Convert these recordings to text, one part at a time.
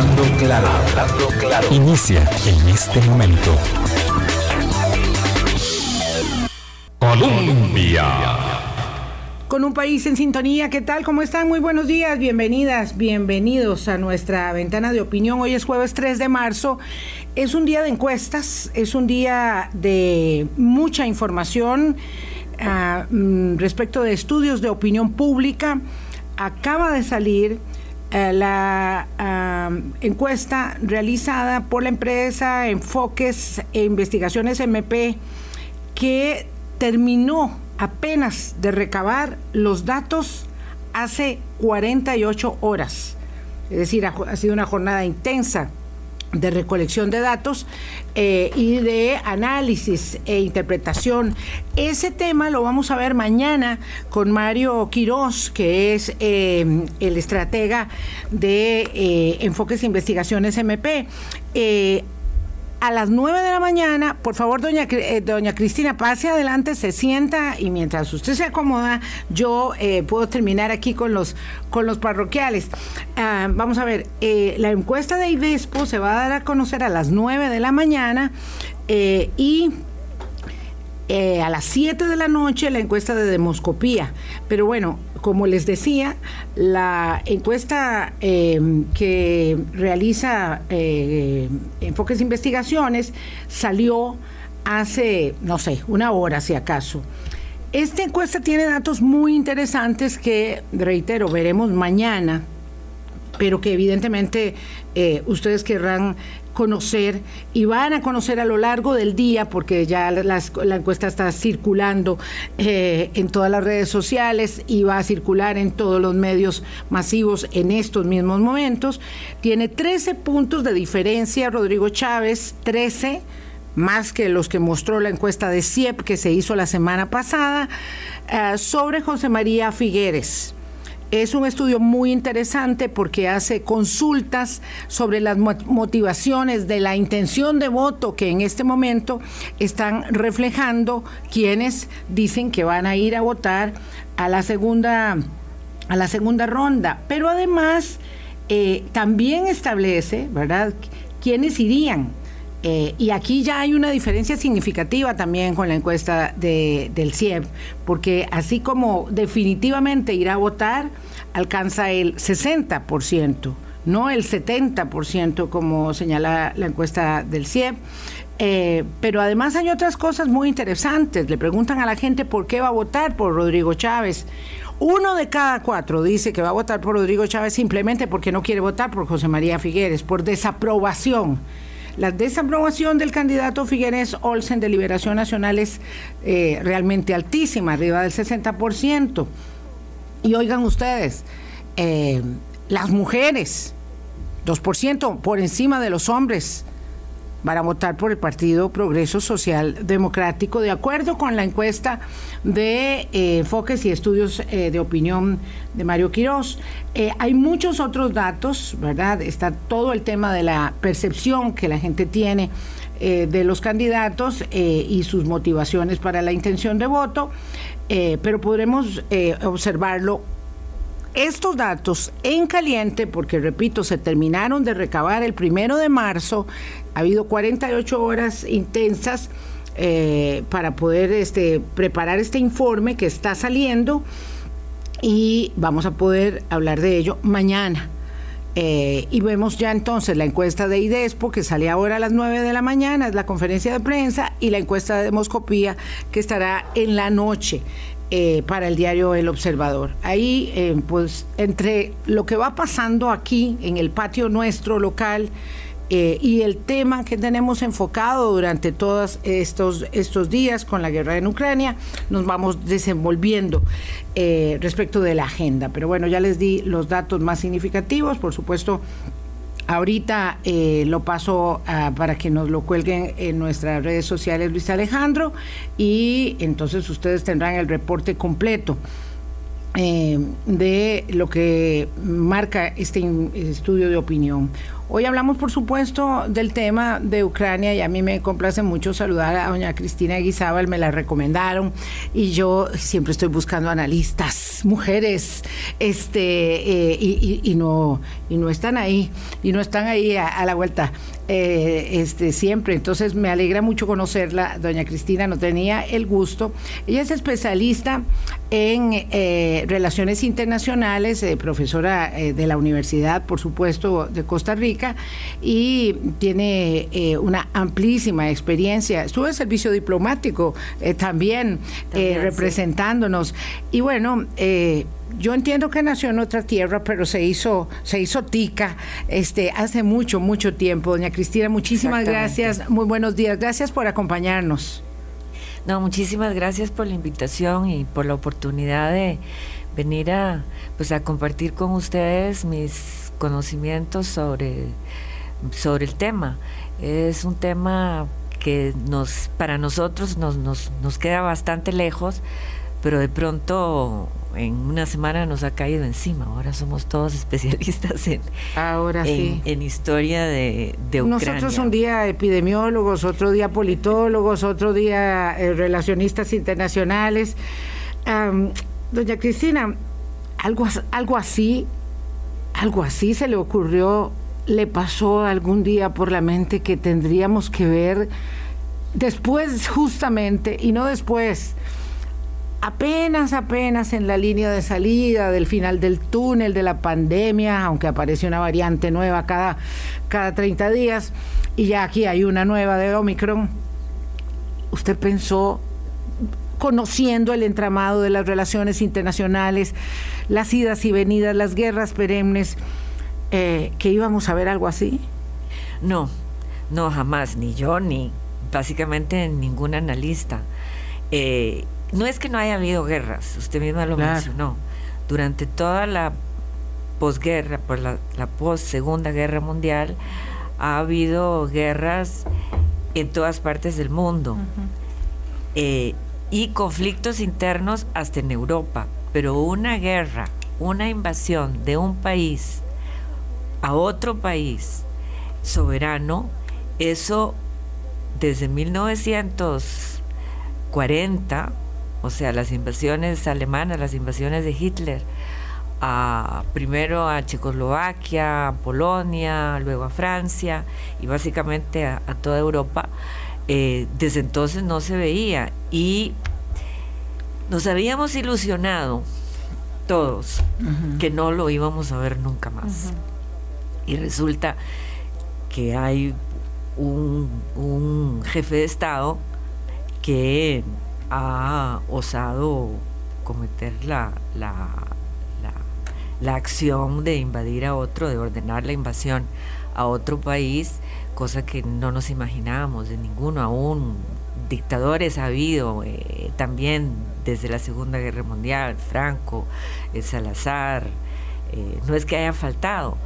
Hablando claro. Inicia en este momento. Colombia. Con un país en sintonía, ¿qué tal? ¿Cómo están? Muy buenos días, bienvenidas, bienvenidos a nuestra ventana de opinión. Hoy es jueves 3 de marzo. Es un día de encuestas, es un día de mucha información ah, mm, respecto de estudios de opinión pública. Acaba de salir eh, la encuesta realizada por la empresa Enfoques e Investigaciones MP que terminó apenas de recabar los datos hace 48 horas. Es decir, ha, sido una jornada intensa de recolección de datos eh, y de análisis e interpretación. Ese tema lo vamos a ver mañana con Mario Quirós, que es eh, el estratega de eh, Enfoques e Investigaciones MP a las 9 de la mañana, por favor, doña, eh, doña Cristina, pase adelante, se sienta y mientras usted se acomoda, yo eh, puedo terminar aquí con los, con los parroquiales. Ah, vamos a ver, eh, la encuesta de IDESPO se va a dar a conocer a las 9 de la mañana y a las 7 de la noche la encuesta de demoscopía. Pero bueno, como les decía, la encuesta em, que realiza eh, Enfoques Investigaciones salió hace, no sé, una hora si acaso. Esta encuesta tiene datos muy interesantes que, reitero, veremos mañana, pero que evidentemente eh, ustedes querrán conocer y van a conocer a lo largo del día, porque ya la, encuesta está circulando eh, en todas las redes sociales y va a circular en todos los medios masivos en estos mismos momentos. Tiene 13 puntos de diferencia Rodrigo Chávez, 13 más que los que mostró la encuesta de CIEP que se hizo la semana pasada, eh, sobre José María Figueres. Es un estudio muy interesante porque hace consultas sobre las motivaciones de la intención de voto que en este momento están reflejando quienes dicen que van a ir a votar a la segunda, a la segunda ronda. Pero además eh, también establece, ¿verdad?, quiénes irían. Eh, y aquí ya hay una diferencia significativa también con la encuesta de, del CIEP, porque así como definitivamente ir a votar, alcanza el 60%, no el 70% como señala la encuesta del CIEP. Eh, pero además hay otras cosas muy interesantes. Le preguntan a la gente por qué va a votar por Rodrigo Chávez. Uno de cada cuatro dice que va a votar por Rodrigo Chávez simplemente porque no quiere votar por José María Figueres, por desaprobación la desaprobación del candidato Figueres Olsen de Liberación Nacional es eh, realmente altísima, arriba del 60%. Y oigan ustedes, eh, las mujeres, 2% por encima de los hombres van a votar por el Partido Progreso Social Democrático, de acuerdo con la encuesta de eh, enfoques y estudios eh, de opinión de Mario Quirós. Eh, hay muchos otros datos, ¿verdad? Está todo el tema de la percepción que la gente tiene de los candidatos y sus motivaciones para la intención de voto, pero podremos observarlo estos datos en caliente, porque repito, se terminaron de recabar el primero de marzo, ha habido 48 horas intensas eh, para poder este, preparar este informe que está saliendo y vamos a poder hablar de ello mañana. Eh, y vemos ya entonces la encuesta de IDESPO que sale ahora a las 9 de la mañana, es la conferencia de prensa, y la encuesta de demoscopía que estará en la noche. Eh, para el diario El Observador. Ahí, pues, entre lo que va pasando aquí en el patio nuestro local eh, y el tema que tenemos enfocado durante todos estos, estos días con la guerra en Ucrania, nos vamos desenvolviendo respecto de la agenda. Pero bueno, ya les di los datos más significativos, por supuesto Ahorita eh, lo paso ah, para que nos lo cuelguen en nuestras redes sociales Luis Alejandro y entonces ustedes tendrán el reporte completo. Eh, de lo que marca este estudio de opinión. Hoy hablamos, por supuesto, del tema de Ucrania y a mí me complace mucho saludar a doña Cristina Guizábal, me la recomendaron y yo siempre estoy buscando analistas, mujeres, este, eh, y, no, y no están ahí, y no están ahí a, la vuelta. Eh, este, siempre. Entonces me alegra mucho conocerla. Doña Cristina no tenía el gusto. Ella es especialista en eh, relaciones internacionales, profesora de la Universidad, por supuesto, de Costa Rica, y tiene una amplísima experiencia. Estuvo en servicio diplomático también, representándonos. Y bueno, yo entiendo que nació en otra tierra, pero se hizo, se hizo tica este, hace mucho, mucho tiempo. Doña Cristina, muchísimas gracias. Muy buenos días. Gracias por acompañarnos. No, muchísimas gracias por la invitación y por la oportunidad de venir a, pues, a compartir con ustedes mis conocimientos sobre, sobre el tema. Es un tema que nos, para nosotros nos, nos, nos queda bastante lejos, pero de pronto en una semana nos ha caído encima. Ahora somos todos especialistas en, Ahora en, historia de, de, Ucrania. Nosotros un día epidemiólogos, otro día politólogos, otro día eh, relacionistas internacionales. doña Cristina, algo, algo así, algo así se le ocurrió, le pasó algún día por la mente que tendríamos que ver después justamente, y no después, apenas, apenas en la línea de salida del final del túnel de la pandemia, aunque aparece una variante nueva cada, cada 30 días, y ya aquí hay una nueva de Omicron, usted pensó, conociendo el entramado de las relaciones internacionales, las idas y venidas, las guerras perennes, eh, que íbamos a ver algo así? No, no, jamás, ni yo, ni básicamente ningún analista. Eh, no es que no haya habido guerras, usted misma lo mencionó. Durante toda la posguerra, por la, la post Segunda Guerra Mundial, ha habido guerras en todas partes del mundo eh, y conflictos internos hasta en Europa. Pero una guerra, una invasión de un país a otro país soberano, eso desde 1940 o sea, las invasiones alemanas, las invasiones de Hitler, a, primero a Checoslovaquia, a Polonia, luego a Francia y básicamente a, toda Europa, eh, desde entonces no se veía. Y nos habíamos ilusionado todos que no lo íbamos a ver nunca más. Y resulta que hay un jefe de Estado que ha osado cometer la, la, la, acción de invadir a otro, de ordenar la invasión a otro país, cosa que no nos imaginábamos de ninguno, aún dictadores ha habido eh, también desde la Segunda Guerra Mundial, Franco, eh, Salazar, eh, no es que haya faltado,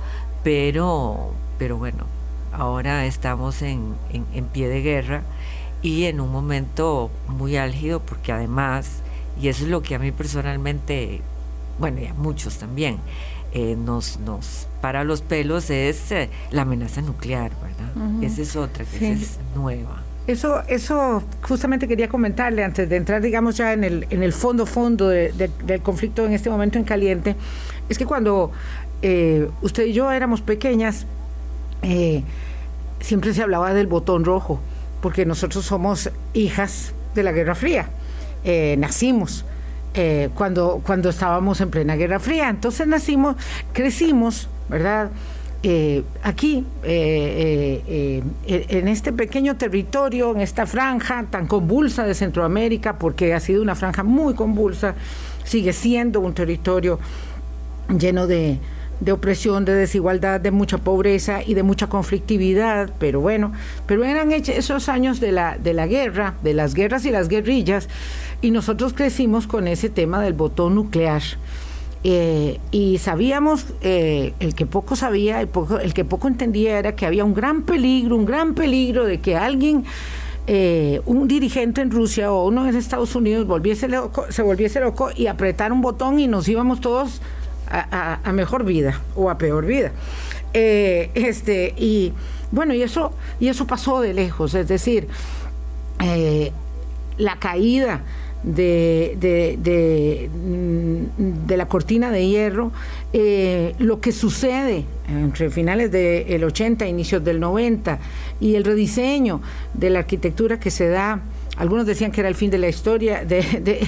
pero, pero bueno, ahora estamos en, en pie de guerra y en un momento muy álgido porque además, y eso es lo que a mí personalmente, bueno, y a muchos también, eh, nos, nos para los pelos es eh, la amenaza nuclear, ¿verdad? Esa es otra, que es nueva. Eso, eso justamente quería comentarle antes de entrar, digamos, ya en el, en el fondo, fondo del conflicto en este momento en caliente, es que cuando eh, usted y yo éramos pequeñas, siempre se hablaba del botón rojo porque nosotros somos hijas de la Guerra Fría. Eh, nacimos eh, cuando, cuando estábamos en plena Guerra Fría. Entonces nacimos, crecimos, ¿verdad? Eh, aquí, en este pequeño territorio, en esta franja tan convulsa de Centroamérica, porque ha sido una franja muy convulsa, sigue siendo un territorio lleno de, de opresión, de desigualdad, de mucha pobreza y de mucha conflictividad, pero bueno, pero eran esos años de la, de la guerra, de las guerras y las guerrillas, y nosotros crecimos con ese tema del botón nuclear. Eh, y sabíamos, eh, el que poco sabía, el, poco, el que poco entendía era que había un gran peligro, un gran peligro de que alguien eh, un dirigente en Rusia o uno en Estados Unidos volviese se volviese loco y apretara un botón y nos íbamos todos a, mejor vida o a peor vida. Eh, este, y bueno, y eso, y eso pasó de lejos, es decir, eh, la caída de, de, mm, de, la cortina de hierro, eh, lo que sucede entre finales del 80 inicios del 90 y el rediseño de la arquitectura que se da algunos decían que era el fin de la historia, de,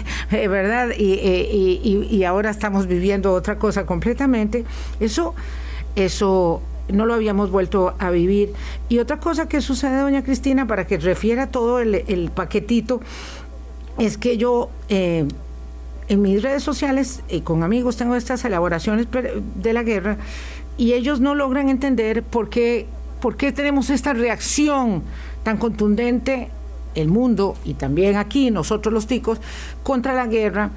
verdad, y, y, y, ahora estamos viviendo otra cosa completamente. Eso, eso no lo habíamos vuelto a vivir. Y otra cosa que sucede, doña Cristina, para que refiera todo el, paquetito, es que yo eh, en mis redes sociales y con amigos tengo estas elaboraciones de la guerra y ellos no logran entender por qué, por qué tenemos esta reacción tan contundente el mundo y también aquí nosotros los ticos contra la guerra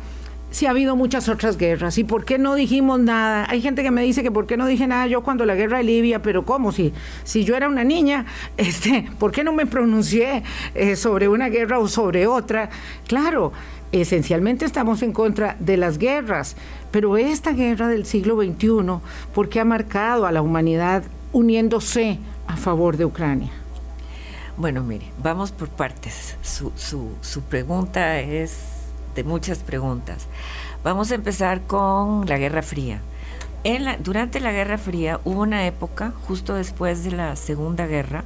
si ha habido muchas otras guerras. ¿Y por qué no dijimos nada? Hay gente que me dice que por qué no dije nada yo cuando la guerra de Libia, pero ¿cómo? Si, si yo era una niña, este, ¿por qué no me pronuncié eh, sobre una guerra o sobre otra? Claro, esencialmente estamos en contra de las guerras, pero esta guerra del siglo XXI, ¿por qué ha marcado a la humanidad uniéndose a favor de Ucrania? Bueno, mire, vamos por partes. Su, su, su pregunta es de muchas preguntas. Vamos a empezar con la Guerra Fría. En la, durante la Guerra Fría hubo una época, justo después de la Segunda Guerra,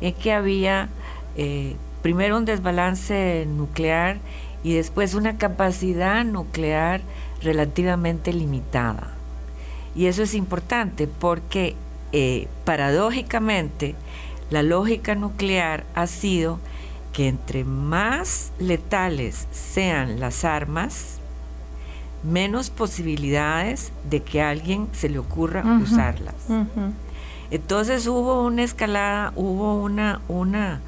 en que había eh, primero un desbalance nuclear y después una capacidad nuclear relativamente limitada. Y eso es importante porque eh, paradójicamente la lógica nuclear ha sido que entre más letales sean las armas, menos posibilidades de que a alguien se le ocurra usarlas. Entonces hubo una escalada, hubo una, una,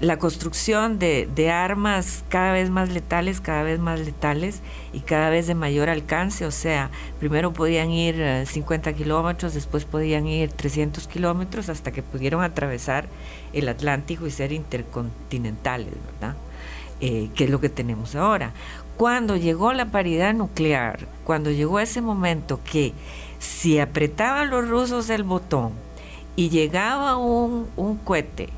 la construcción de, armas cada vez más letales, cada vez más letales y cada vez de mayor alcance. O sea, primero podían ir 50 eh, kilómetros, después podían ir 300 kilómetros hasta que pudieron atravesar el Atlántico y ser intercontinentales, ¿verdad? Eh, que es lo que tenemos ahora. Cuando llegó la paridad nuclear, cuando llegó ese momento que si apretaban los rusos el botón y llegaba un, un cohete,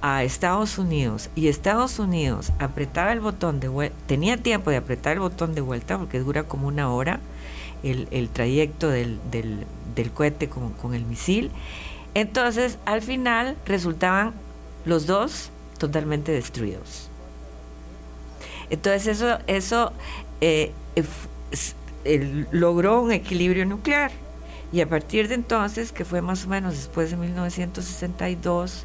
a Estados Unidos y Estados Unidos apretaba el botón de vuelta, tenía tiempo de apretar el botón de vuelta porque dura como una hora el, trayecto del, del, cohete con, con, el misil. Entonces, al final resultaban los dos totalmente destruidos. Entonces, eso, eso eh, logró un equilibrio nuclear. Y a partir de entonces, que fue más o menos después de 1962,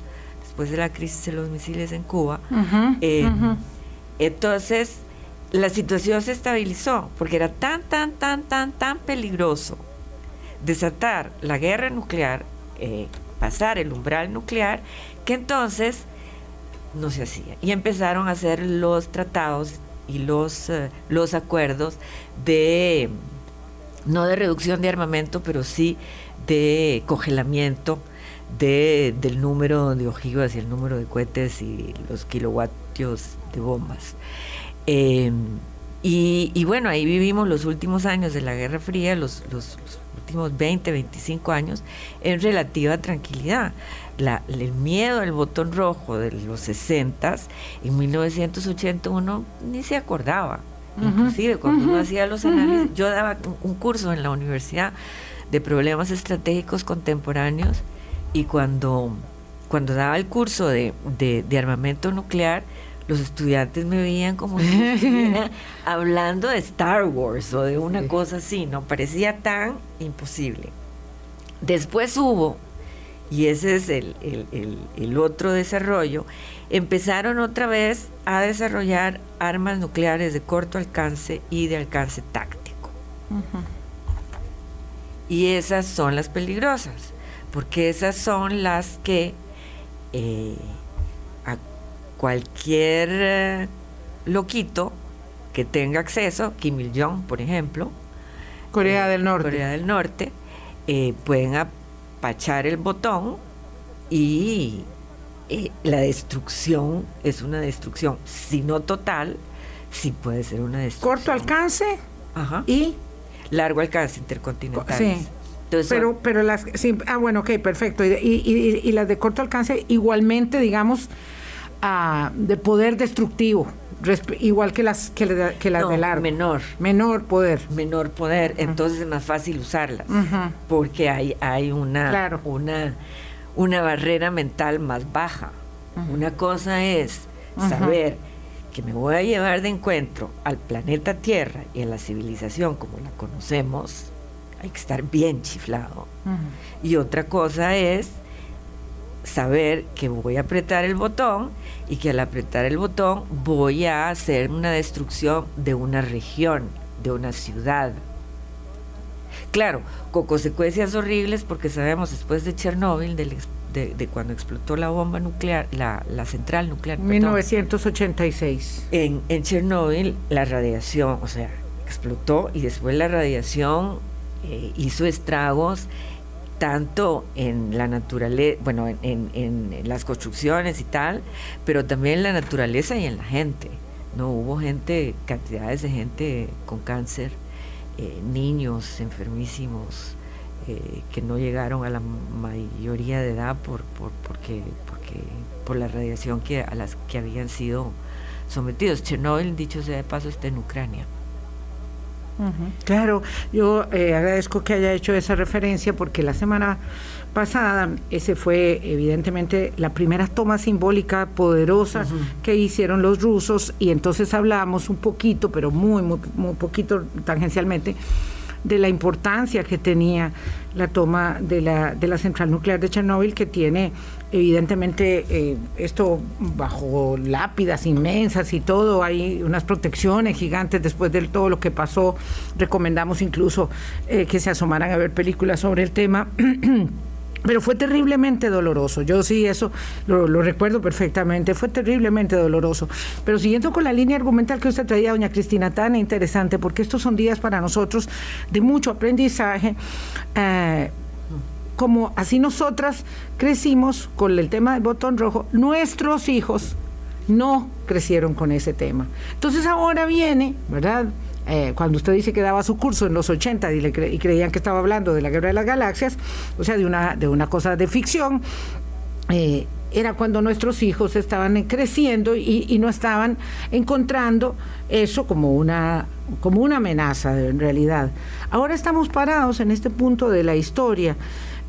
después de la crisis de los misiles en Cuba. Eh, entonces, la situación se estabilizó porque era tan, tan, tan, tan, tan peligroso desatar la guerra nuclear, eh, pasar el umbral nuclear, que entonces no se hacía. Y empezaron a hacer los tratados y los, eh, los acuerdos de, no de reducción de armamento, pero sí de congelamiento de, del número de ojivas y el número de cohetes y los kilovatios de bombas. Em, y, bueno, ahí vivimos los últimos años de la Guerra Fría, los, últimos 20, 25 años, en relativa tranquilidad. el miedo al botón rojo de los 60 en 1981 ni se acordaba. Inclusive cuando uno hacía los análisis, yo daba un curso en la universidad de problemas estratégicos contemporáneos y cuando, cuando daba el curso de, armamento nuclear, los estudiantes me veían como si estuviera hablando de Star Wars o de una cosa así, ¿no? Parecía tan imposible. Después hubo, y ese es el, el, otro desarrollo, empezaron otra vez a desarrollar armas nucleares de corto alcance y de alcance táctico. Y esas son las peligrosas porque esas son las que eh, a cualquier eh, loquito que tenga acceso, Kim Il-jong, por ejemplo, Corea del Norte, Corea del Norte eh, pueden apachar el botón y la destrucción es una destrucción, si no total, sí puede ser una destrucción. Corto alcance y largo alcance intercontinental. Sí pero, pero las, ah, bueno, ok, perfecto. Y, las de corto alcance igualmente, digamos, ah, de poder destructivo, igual que las que, las de largo. Menor. Menor poder. Menor poder, entonces es más fácil usarlas, porque hay, hay una, una, una barrera mental más baja. Una cosa es saber que me voy a llevar de encuentro al planeta Tierra y a la civilización como la conocemos, hay que estar bien chiflado. Y otra cosa es saber que voy a apretar el botón y que al apretar el botón voy a hacer una destrucción de una región, de una ciudad. Claro, con consecuencias horribles porque sabemos después de Chernóbil, de, cuando explotó la bomba nuclear, la, central nuclear. 1986. en, en Chernóbil la radiación, o sea, explotó y después la radiación eh, hizo estragos tanto en la naturaleza, bueno, en, las construcciones y tal, pero también en la naturaleza y en la gente. No hubo gente, cantidades de gente con cáncer, eh, niños enfermísimos eh, que no llegaron a la mayoría de edad por, por, porque, por la radiación que, a las que habían sido sometidos. Chernobyl, dicho sea de paso, está en Ucrania. Claro, yo eh, agradezco que haya hecho esa referencia porque la semana pasada ese fue evidentemente la primera toma simbólica poderosa que hicieron los rusos y entonces hablamos un poquito, pero muy, muy, muy poquito tangencialmente de la importancia que tenía la toma de la, de la central nuclear de Chernóbil, que tiene evidentemente eh, esto bajo lápidas inmensas y todo, hay unas protecciones gigantes después de todo lo que pasó. Recomendamos incluso eh, que se asomaran a ver películas sobre el tema. Pero fue terriblemente doloroso. Yo sí, eso lo, recuerdo perfectamente. Fue terriblemente doloroso. Pero siguiendo con la línea argumental que usted traía, doña Cristina, tan interesante, porque estos son días para nosotros de mucho aprendizaje. Eh, como así nosotras crecimos con el tema del botón rojo, nuestros hijos no crecieron con ese tema. Entonces ahora viene, ¿verdad? Eh, cuando usted dice que daba su curso en los 80 y, y, creían que estaba hablando de la guerra de las galaxias, o sea, de una, de una cosa de ficción, eh, era cuando nuestros hijos estaban creciendo y, no estaban encontrando eso como una, como una amenaza en realidad. Ahora estamos parados en este punto de la historia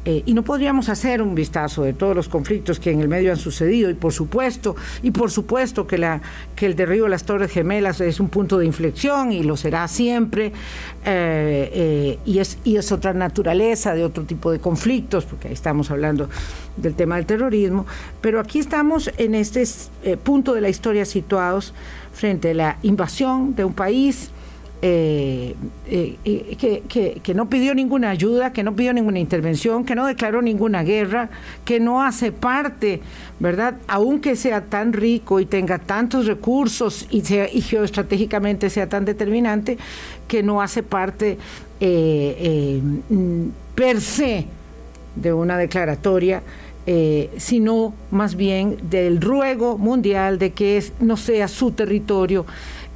eh, y no podríamos hacer un vistazo de todos los conflictos que en el medio han sucedido y por supuesto y por supuesto que la que el derribo de las Torres Gemelas es un punto de inflexión y lo será siempre eh, eh, y es y es otra naturaleza de otro tipo de conflictos porque ahí estamos hablando del tema del terrorismo pero aquí estamos en este punto de la historia situados frente a la invasión de un país eh, eh, que, que, no pidió ninguna ayuda, que no pidió ninguna intervención, que no declaró ninguna guerra, que no hace parte, ¿verdad? Aunque sea tan rico y tenga tantos recursos y, geoestratégicamente sea tan determinante, que no hace parte eh, per se de una declaratoria. sino más bien del ruego mundial de que no sea su territorio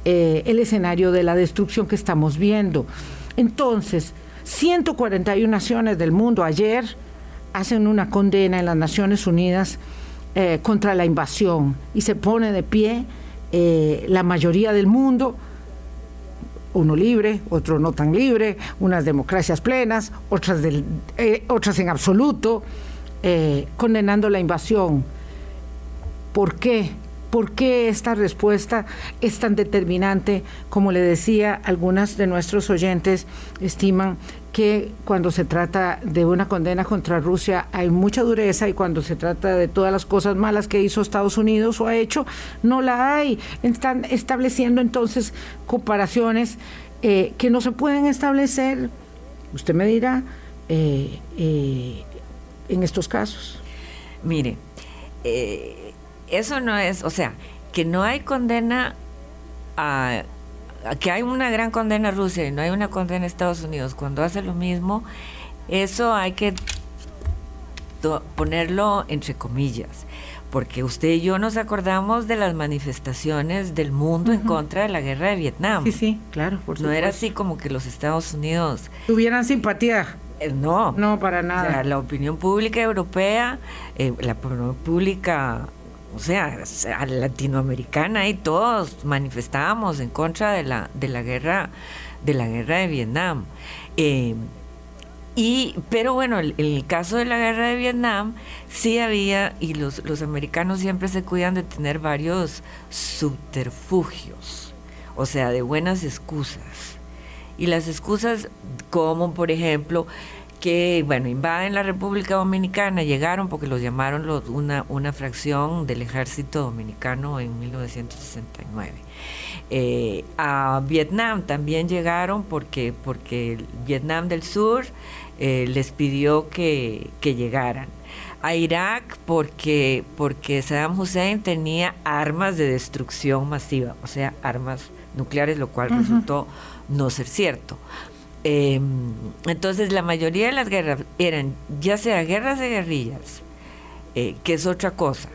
eh, el escenario de la destrucción que estamos viendo. Entonces, 141 naciones del mundo ayer hacen una condena en las Naciones Unidas eh, contra la invasión y se pone de pie eh, la mayoría del mundo, uno libre, otro no tan libre, unas democracias plenas, otras, otras en absoluto, condenando la invasión. ¿Por qué? ¿Por qué esta respuesta es tan determinante? Como le decía, algunas de nuestros oyentes estiman que cuando se trata de una condena contra Rusia hay mucha dureza y cuando se trata de todas las cosas malas que hizo Estados Unidos o ha hecho, no la hay. Están estableciendo entonces comparaciones eh, que no se pueden establecer, usted me dirá, eh, eh, en estos casos. Mire, eso no es, o sea, que no hay condena a, que hay una gran condena a Rusia y no hay una condena a Estados Unidos cuando hace lo mismo, eso hay que ponerlo entre comillas, porque usted y yo nos acordamos de las manifestaciones del mundo en contra de la guerra de Vietnam. Sí, sí, claro, por No era así como que los Estados Unidos tuvieran simpatía Eh, no. No, para nada. la opinión pública europea, eh, la opinión pública, o sea, latinoamericana y todos manifestábamos en contra de la, de la guerra, de la guerra de Vietnam. Eh, y, pero bueno, en el, caso de la guerra de Vietnam, sí había, y los, los americanos siempre se cuidan de tener varios subterfugios, o sea, de buenas excusas. Y las excusas como, por ejemplo, que, bueno, invaden la República Dominicana, llegaron porque los llamaron los, una, una fracción del ejército dominicano en 1969. Eh, a Vietnam también llegaron porque, porque Vietnam del Sur eh, les pidió que, llegaran. A Irak porque, porque Saddam Hussein tenía armas de destrucción masiva, o sea, armas nucleares, lo cual resultó no ser cierto. Em, entonces la mayoría de las guerras eran ya sea guerras de guerrillas, eh, que es otra cosa,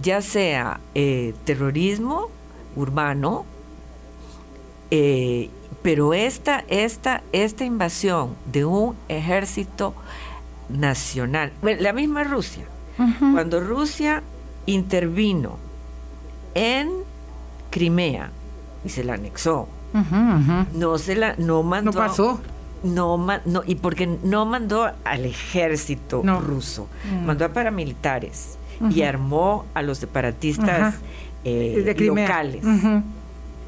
ya sea eh, terrorismo urbano, eh, pero esta, esta, esta invasión de un ejército nacional, la misma Rusia, cuando Rusia intervino en Crimea y se la anexó, no se la, no mandó. No pasó. No, no, y porque no mandó al ejército ruso, mm. mandó a paramilitares y armó a los separatistas eh, locales.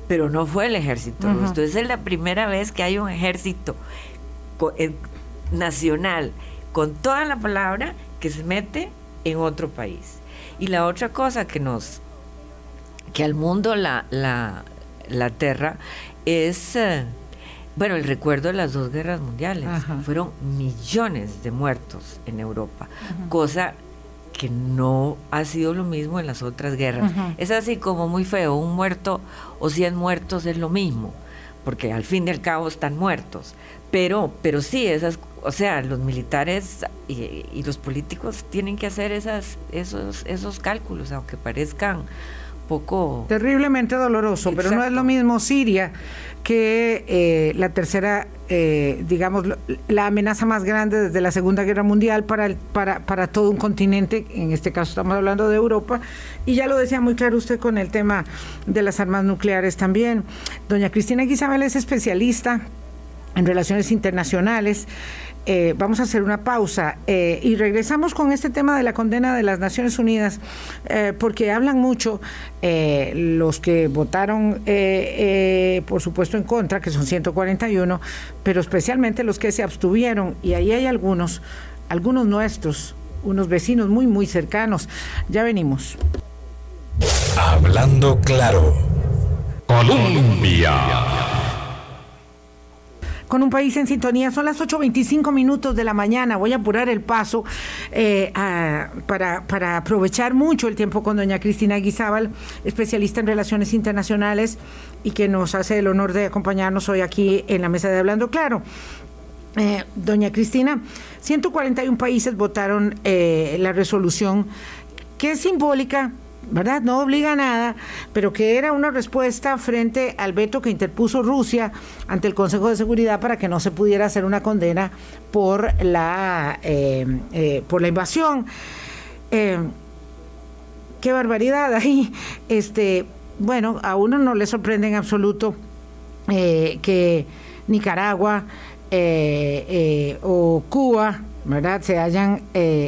Pero no fue el ejército ruso. Entonces es la primera vez que hay un ejército nacional con toda la palabra que se mete en otro país. Y la otra cosa que nos, que al mundo la, la, la aterra es, eh, bueno, el recuerdo de las dos guerras mundiales. Fueron millones de muertos en Europa, cosa que no ha sido lo mismo en las otras guerras. Es así como muy feo, un muerto o cien muertos es lo mismo, porque al fin y al cabo están muertos. Pero, pero sí, esas, o sea, los militares y, y los políticos tienen que hacer esas, esos, esos cálculos, aunque parezcan poco... Terriblemente doloroso, pero no es lo mismo Siria que eh, la tercera, eh, digamos, la amenaza más grande desde la Segunda Guerra Mundial para, el, para, para todo un continente, en este caso estamos hablando de Europa, y ya lo decía muy claro usted con el tema de las armas nucleares también. Doña Cristina Guisabel es especialista en relaciones internacionales. Eh, vamos a hacer una pausa eh, y regresamos con este tema de la condena de las Naciones Unidas, eh, porque hablan mucho los que votaron, por supuesto, en contra, que son 141, pero especialmente los que se abstuvieron, y ahí hay algunos, algunos nuestros, unos vecinos muy, muy cercanos. Ya venimos. Hablando claro. Colombia con un país en sintonía. Son las 8.25 minutos de la mañana. Voy a apurar el paso eh, para, aprovechar mucho el tiempo con doña Cristina Guizábal, especialista en relaciones internacionales y que nos hace el honor de acompañarnos hoy aquí en la mesa de Hablando Claro. Eh, doña Cristina, 141 países votaron eh, la resolución que es simbólica ¿verdad? No obliga a nada, pero que era una respuesta frente al veto que interpuso Rusia ante el Consejo de Seguridad para que no se pudiera hacer una condena por la, eh, eh, por la invasión. Eh, qué barbaridad ahí. Este, bueno, a uno no le sorprende en absoluto que Nicaragua o Cuba ¿verdad? se hayan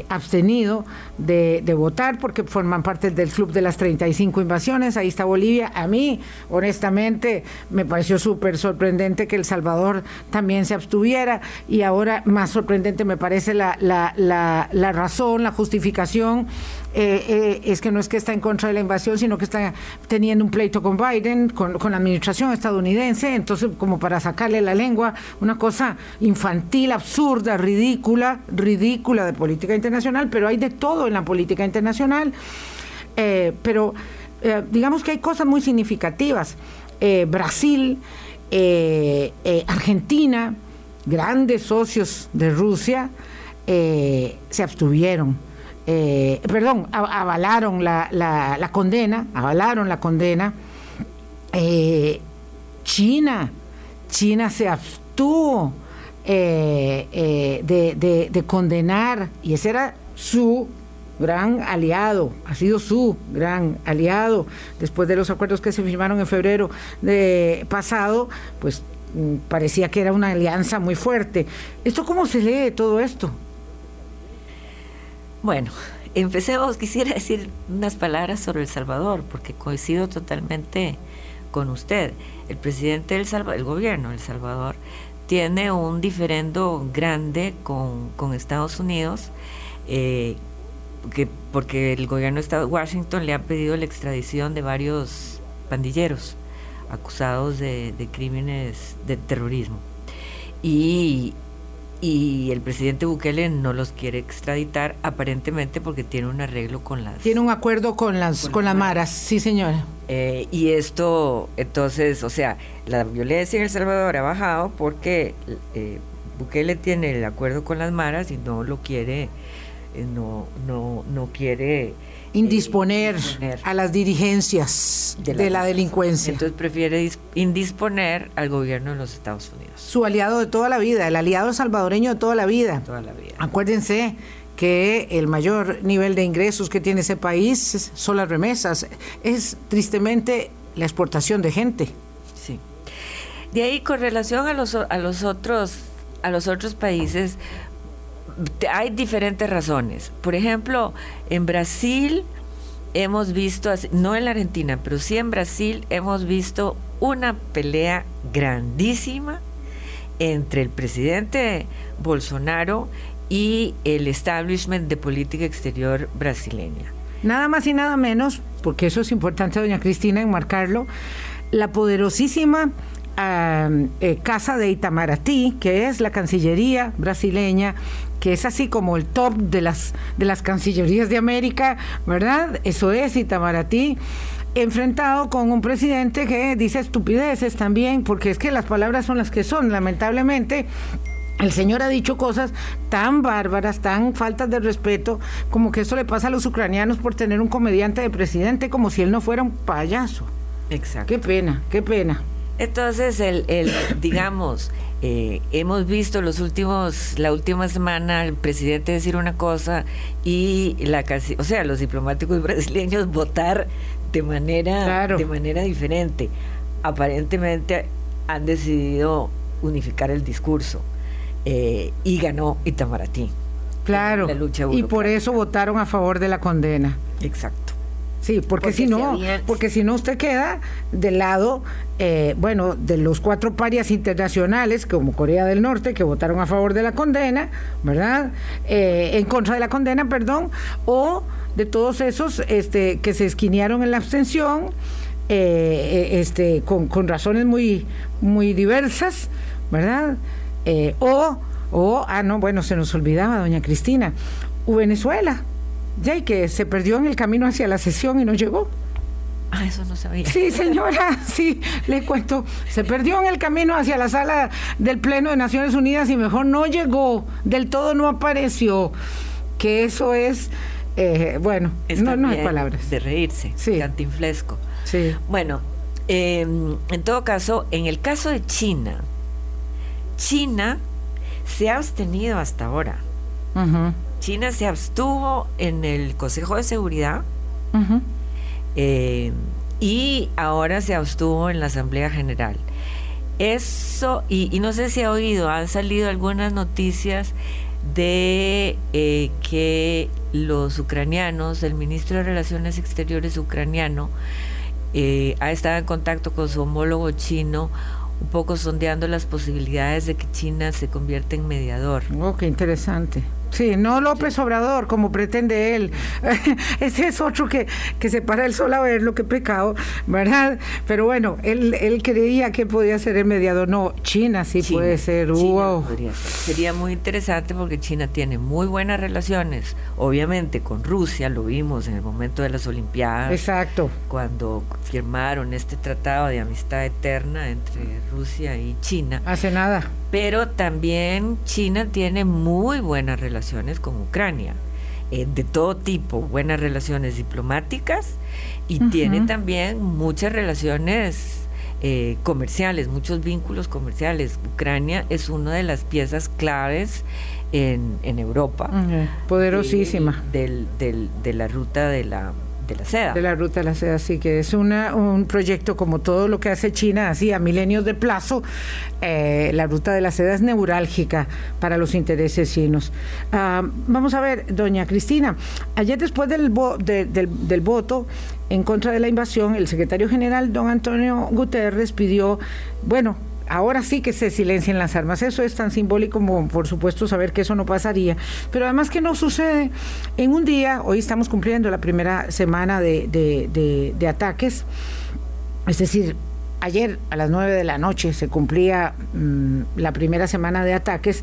abstenido de, votar porque forman parte del club de las 35 invasiones. Ahí está Bolivia. A mí, honestamente, me pareció súper sorprendente que El Salvador también se abstuviera y ahora más sorprendente me parece la, la, la, la razón, la justificación eh, eh, es que no es que está en contra de la invasión, sino que está teniendo un pleito con Biden, con, la administración estadounidense, entonces como para sacarle la lengua, una cosa infantil, absurda, ridícula, ridícula de política internacional, pero hay de todo en la política internacional, eh, pero digamos que hay cosas muy significativas. Brasil, Argentina, grandes socios de Rusia, se abstuvieron. Perdón, avalaron la, condena, avalaron la condena. China, China se abstuvo eh, eh, de, de condenar, y ese era su gran aliado, ha sido su gran aliado después de los acuerdos que se firmaron en febrero de pasado, pues mm, parecía que era una alianza muy fuerte. ¿Esto cómo se lee todo esto? Bueno, empecemos, quisiera decir unas palabras sobre El Salvador, porque coincido totalmente con usted. El presidente del Salvador, el gobierno de El Salvador, tiene un diferendo grande con, Estados Unidos. Eh, que, porque el gobierno de Washington le ha pedido la extradición de varios pandilleros acusados de, crímenes de terrorismo. Y, y el presidente Bukele no los quiere extraditar aparentemente porque tiene un arreglo con las tiene un acuerdo con las con, las maras sí señora eh, y esto entonces o sea la violencia en el Salvador ha bajado porque eh, Bukele tiene el acuerdo con las maras y no lo quiere eh, no, no, no quiere indisponer, a las dirigencias de la, delincuencia. Entonces prefiere indisponer al gobierno de los Estados Unidos. Su aliado de toda la vida, el aliado salvadoreño de toda la vida. Toda la vida. Acuérdense que el mayor nivel de ingresos que tiene ese país son las remesas. Es tristemente la exportación de gente. Sí. De ahí con relación a los, a los otros a los otros países, hay diferentes razones. Por ejemplo, en Brasil hemos visto, no en la Argentina, pero sí en Brasil hemos visto una pelea grandísima entre el presidente Bolsonaro y el establishment de política exterior brasileña. Nada más y nada menos, porque eso es importante, doña Cristina, enmarcarlo, la poderosísima eh, Casa de Itamaraty, que es la Cancillería brasileña, que es así como el top de las, de las Cancillerías de América, ¿verdad? Eso es Itamaraty enfrentado con un presidente que dice estupideces también, porque es que las palabras son las que son, lamentablemente. El señor ha dicho cosas tan bárbaras, tan faltas de respeto, como que eso le pasa a los ucranianos por tener un comediante de presidente como si él no fuera un payaso. Exacto. Qué pena, qué pena. Entonces, el, el digamos, eh, hemos visto los últimos, la última semana el presidente decir una cosa y la o sea, los diplomáticos brasileños votar de manera, de manera diferente. Aparentemente han decidido unificar el discurso eh, y ganó Itamaraty. Claro. y por eso votaron a favor de la condena. Exacto. Sí, porque, si no, porque si no usted queda del lado, eh, bueno, de los cuatro parias internacionales, como Corea del Norte, que votaron a favor de la condena, ¿verdad? Eh, en contra de la condena, perdón, o de todos esos este, que se esquinearon en la abstención, eh, este, con, con, razones muy, muy diversas, ¿verdad? o, o, ah, no, bueno, se nos olvidaba, doña Cristina, Venezuela ya que se perdió en el camino hacia la sesión y no llegó. Ah, eso no sabía. Sí, señora, sí, le cuento. Se perdió en el camino hacia la sala del Pleno de Naciones Unidas y mejor no llegó, del todo no apareció. Que eso es, eh, bueno, no, no hay palabras. De reírse, sí. cantinflesco. Sí. Bueno, em, en todo caso, en el caso de China, China se ha abstenido hasta ahora. China se abstuvo en el Consejo de Seguridad eh, y ahora se abstuvo en la Asamblea General. Eso, y, no sé si ha oído, han salido algunas noticias de eh, que los ucranianos, el ministro de Relaciones Exteriores ucraniano, eh, ha estado en contacto con su homólogo chino, un poco sondeando las posibilidades de que China se convierta en mediador. Oh, qué interesante. Sí, no López Obrador, como pretende él. Ese es otro que, que se para el sol a ver lo que pecado, ¿verdad? Pero bueno, él, él creía que podía ser el mediador. No, China sí puede ser. wow. Sería muy interesante porque China tiene muy buenas relaciones, obviamente con Rusia, lo vimos en el momento de las Olimpiadas. Exacto. Cuando firmaron este tratado de amistad eterna entre Rusia y China. Hace nada pero también China tiene muy buenas relaciones con Ucrania, eh, de todo tipo, buenas relaciones diplomáticas y tiene también muchas relaciones eh, comerciales, muchos vínculos comerciales. Ucrania es una de las piezas claves en, en Europa. Poderosísima. del, del, de la ruta de la de la seda. De la ruta de la seda, sí, que es una, un proyecto como todo lo que hace China, así a milenios de plazo. Eh, la ruta de la seda es neurálgica para los intereses chinos. Ah, vamos a ver, doña Cristina, ayer después del, del, del voto en contra de la invasión, el secretario general, don Antonio Guterres, pidió, bueno, ahora sí que se silencien las armas. Eso es tan simbólico como, por supuesto, saber que eso no pasaría. Pero además que no sucede en un día, hoy estamos cumpliendo la primera semana de, ataques, es decir, ayer a las 9 de la noche se cumplía mm, la primera semana de ataques,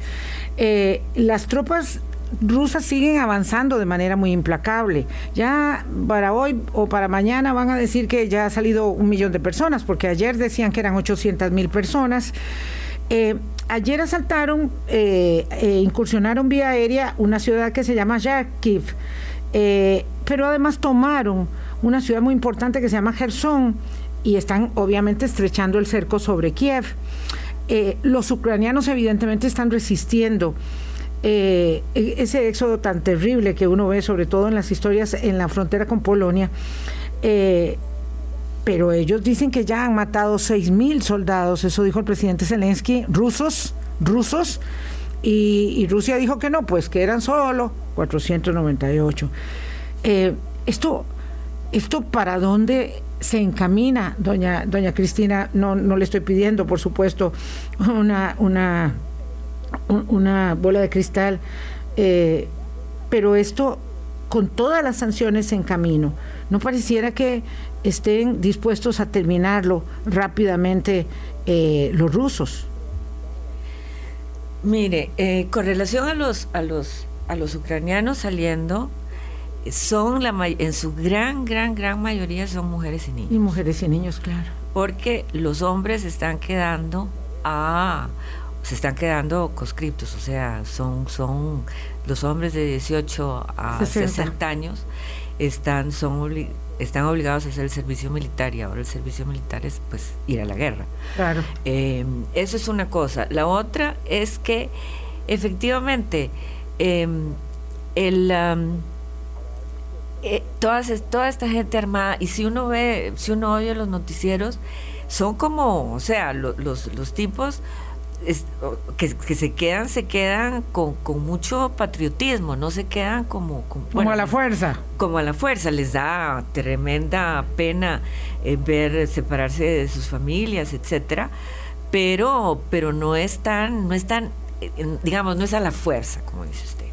eh, las tropas rusas siguen avanzando de manera muy implacable. Ya para hoy o para mañana van a decir que ya ha salido un millón de personas, porque ayer decían que eran 800 mil personas. Eh, ayer asaltaron, eh, eh, incursionaron vía aérea una ciudad que se llama Yarkiv, pero además tomaron una ciudad muy importante que se llama Gerson y están obviamente estrechando el cerco sobre Kiev. los ucranianos evidentemente están resistiendo. Eh, e-, ese éxodo tan terrible que uno ve, sobre todo en las historias en la frontera con Polonia. Eh, pero ellos dicen que ya han matado mil soldados, eso dijo el presidente Zelensky, rusos, rusos, y, Rusia dijo que no, pues que eran solo 498. Eh, esto, esto para dónde se encamina, doña, doña Cristina, no, no le estoy pidiendo, por supuesto, una, una una bola de cristal, eh, pero esto con todas las sanciones en camino, no pareciera que estén dispuestos a terminarlo rápidamente eh, los rusos. Mire, eh, con relación a los a los a los ucranianos saliendo, son la en su gran gran gran mayoría son mujeres y niños. Y mujeres y niños, claro. Porque los hombres están quedando a se están quedando conscriptos, o sea, son, son los hombres de 18 a 60, años están, son, están obligados a hacer el servicio militar y ahora el servicio militar es pues ir a la guerra. Claro. Em, eso es una cosa. La otra es que efectivamente em, el... Eh, toda, toda esta gente armada, y si uno ve, si uno oye los noticieros, son como, o sea, los, los tipos que, se quedan, se quedan con, mucho patriotismo, no se quedan como... como a la fuerza. Como a la fuerza, les da tremenda pena eh, ver separarse de sus familias, etcétera, pero, pero no están, no están, eh, digamos, no es a la fuerza, como dice usted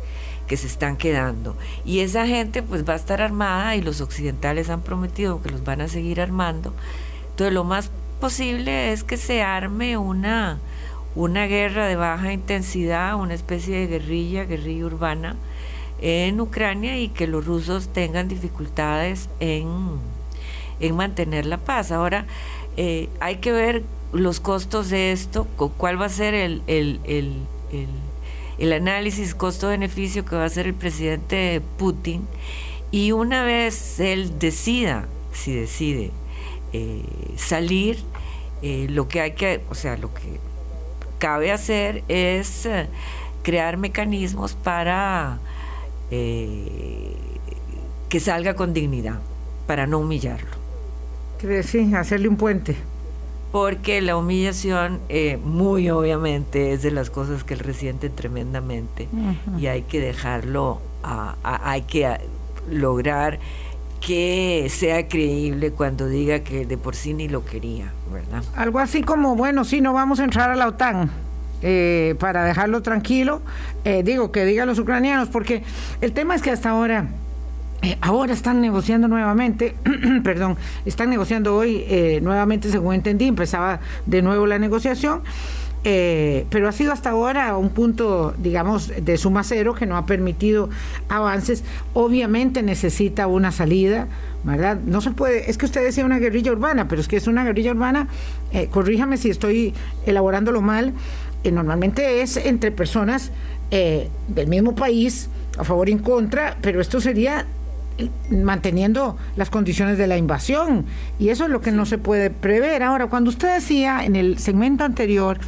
que se están quedando. Y esa gente pues va a estar armada y los occidentales han prometido que los van a seguir armando. Entonces lo más posible es que se arme una, una guerra de baja intensidad, una especie de guerrilla, guerrilla urbana en Ucrania y que los rusos tengan dificultades en, en mantener la paz. Ahora, eh, hay que ver los costos de esto, cuál va a ser el, el, el, el análisis costo-beneficio que va a hacer el presidente Putin y una vez él decida, si decide eh, salir, eh, lo que hay que, o sea, lo que cabe hacer es eh, crear mecanismos para eh, que salga con dignidad, para no humillarlo. Sí, hacerle un puente. Porque la humillación, eh, muy obviamente, es de las cosas que él resiente tremendamente y hay que dejarlo, hay que lograr que sea creíble cuando diga que de por sí ni lo quería, ¿verdad? Algo así como, bueno, sí, no vamos a entrar a la OTAN. Eh, para dejarlo tranquilo, eh, digo que digan los ucranianos, porque el tema es que hasta ahora, eh, ahora están negociando nuevamente, perdón, están negociando hoy nuevamente, según entendí, empezaba de nuevo la negociación eh, pero ha sido hasta ahora un punto, digamos, de suma cero que no ha permitido avances. Obviamente necesita una salida, ¿verdad? No se puede, es que usted decía una guerrilla urbana, pero es que es una guerrilla urbana, eh, corríjame si estoy elaborándolo mal, eh, normalmente es entre personas del mismo país, a favor y en contra, pero esto sería manteniendo las condiciones de la invasión. Y eso es lo que no se puede prever. Ahora, cuando usted decía en el segmento anterior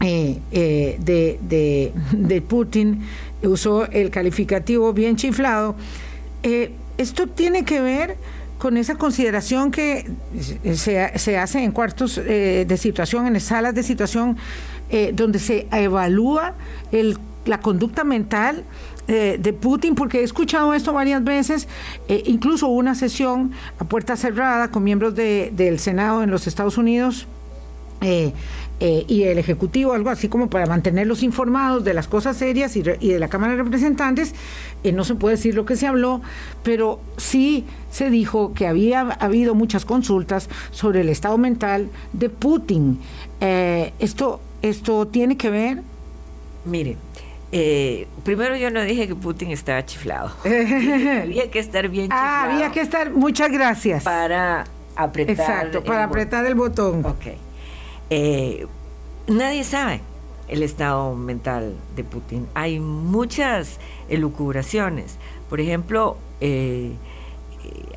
eh, eh, de, de, Putin, usó el calificativo bien chiflado, eh, esto tiene que ver con esa consideración que se, se hace en cuartos de situación, en salas de situación, donde se evalúa el, la conducta mental eh, de Putin, porque he escuchado esto varias veces, eh, incluso una sesión a puerta cerrada con miembros del Senado en los Estados Unidos. Eh, y el Ejecutivo, algo así como para mantenerlos informados de las cosas serias y, de la Cámara de Representantes. no se puede decir lo que se habló, pero sí se dijo que había habido muchas consultas sobre el estado mental de Putin. esto, esto tiene que ver. Mire, eh, primero yo no dije que Putin estaba chiflado. había que estar bien chiflado. Ah, había que estar, muchas gracias. Para apretar. Exacto, para apretar el botón. Ok. Eh, nadie sabe el estado mental de Putin. Hay muchas elucubraciones. Por ejemplo, eh,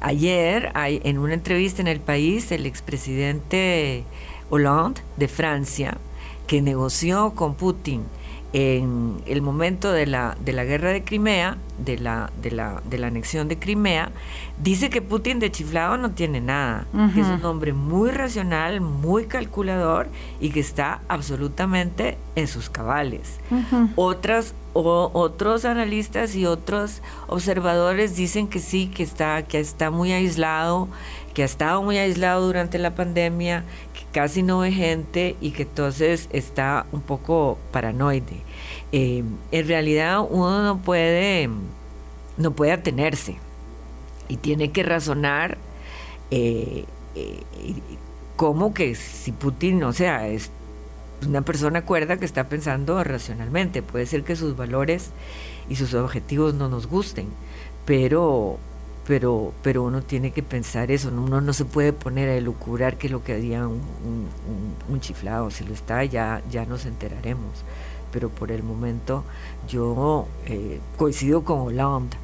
ayer hay, en una entrevista en el país, el expresidente Hollande de Francia, que negoció con Putin en el momento de la, de la guerra de Crimea, de la, de, la, de la anexión de Crimea, dice que Putin de chiflado no tiene nada, que es un hombre muy racional, muy calculador y que está absolutamente en sus cabales. Otras o, otros analistas y otros observadores dicen que sí, que está, que está muy aislado, que ha estado muy aislado durante la pandemia, que casi no ve gente y que entonces está un poco paranoide. Eh, en realidad uno no puede, no puede atenerse y tiene que razonar eh, eh, como que si Putin, o sea, es una persona cuerda que está pensando racionalmente. Puede ser que sus valores y sus objetivos no nos gusten, pero pero, pero uno tiene que pensar eso, uno no se puede poner a elucubrar que lo que haría un, un, chiflado, si lo está ya, ya nos enteraremos, pero por el momento yo eh, coincido con Hollande,